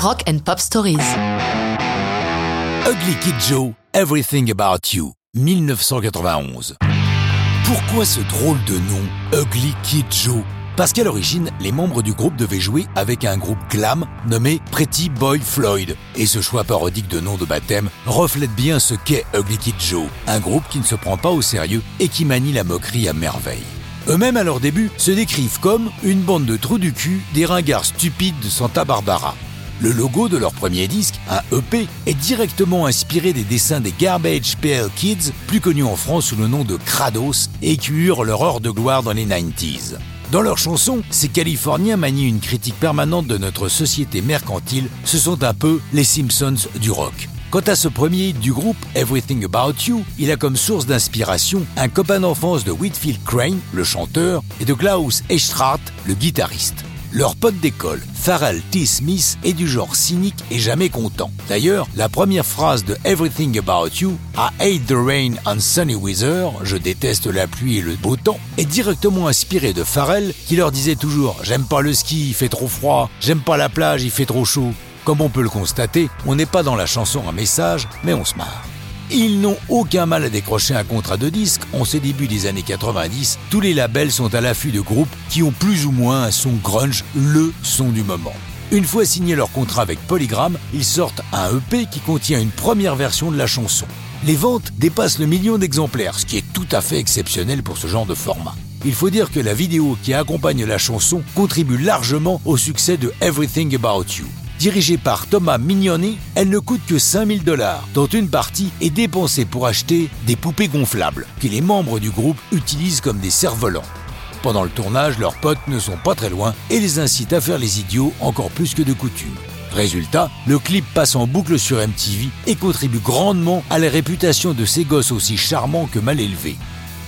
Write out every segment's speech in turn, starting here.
Rock and Pop Stories. Ugly Kid Joe, Everything About You, 1991. Pourquoi ce drôle de nom, Ugly Kid Joe? Parce qu'à l'origine, les membres du groupe devaient jouer avec un groupe glam nommé Pretty Boy Floyd. Et ce choix parodique de nom de baptême reflète bien ce qu'est Ugly Kid Joe, un groupe qui ne se prend pas au sérieux et qui manie la moquerie à merveille. Eux-mêmes, à leur début, se décrivent comme une bande de trous du cul, des ringards stupides de Santa Barbara. Le logo de leur premier disque, un EP, est directement inspiré des dessins des Garbage PL Kids, plus connus en France sous le nom de Krados, et qui eurent leur heure de gloire dans les 90s. Dans leurs chansons, ces Californiens manient une critique permanente de notre société mercantile, ce sont un peu les Simpsons du rock. Quant à ce premier hit du groupe, Everything About You, il a comme source d'inspiration un copain d'enfance de Whitfield Crane, le chanteur, et de Klaus Echtrat, le guitariste. Leur pote d'école, Pharrell T. Smith, est du genre cynique et jamais content. D'ailleurs, la première phrase de Everything About You, I hate the rain and sunny weather, je déteste la pluie et le beau temps, est directement inspirée de Pharrell qui leur disait toujours J'aime pas le ski, il fait trop froid, j'aime pas la plage, il fait trop chaud. Comme on peut le constater, on n'est pas dans la chanson un message, mais on se marre. Ils n'ont aucun mal à décrocher un contrat de disque. En ces débuts des années 90, tous les labels sont à l'affût de groupes qui ont plus ou moins un son grunge, le son du moment. Une fois signé leur contrat avec Polygram, ils sortent un EP qui contient une première version de la chanson. Les ventes dépassent le million d'exemplaires, ce qui est tout à fait exceptionnel pour ce genre de format. Il faut dire que la vidéo qui accompagne la chanson contribue largement au succès de Everything About You. Dirigée par Thomas Mignoni, elle ne coûte que 5000 dollars, dont une partie est dépensée pour acheter des poupées gonflables que les membres du groupe utilisent comme des cerfs-volants. Pendant le tournage, leurs potes ne sont pas très loin et les incitent à faire les idiots encore plus que de coutume. Résultat, le clip passe en boucle sur MTV et contribue grandement à la réputation de ces gosses aussi charmants que mal élevés.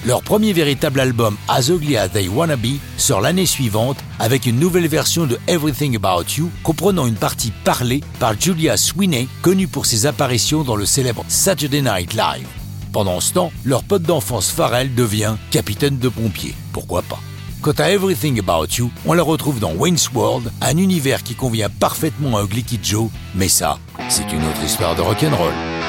Leur premier véritable album, As Ugly As They Wanna Be, sort l'année suivante avec une nouvelle version de Everything About You, comprenant une partie parlée par Julia Sweeney, connue pour ses apparitions dans le célèbre Saturday Night Live. Pendant ce temps, leur pote d'enfance Pharrell devient capitaine de pompiers. Pourquoi pas? Quant à Everything About You, on la retrouve dans Wayne's World, un univers qui convient parfaitement à Ugly Kid Joe, mais ça, c'est une autre histoire de rock'n'roll.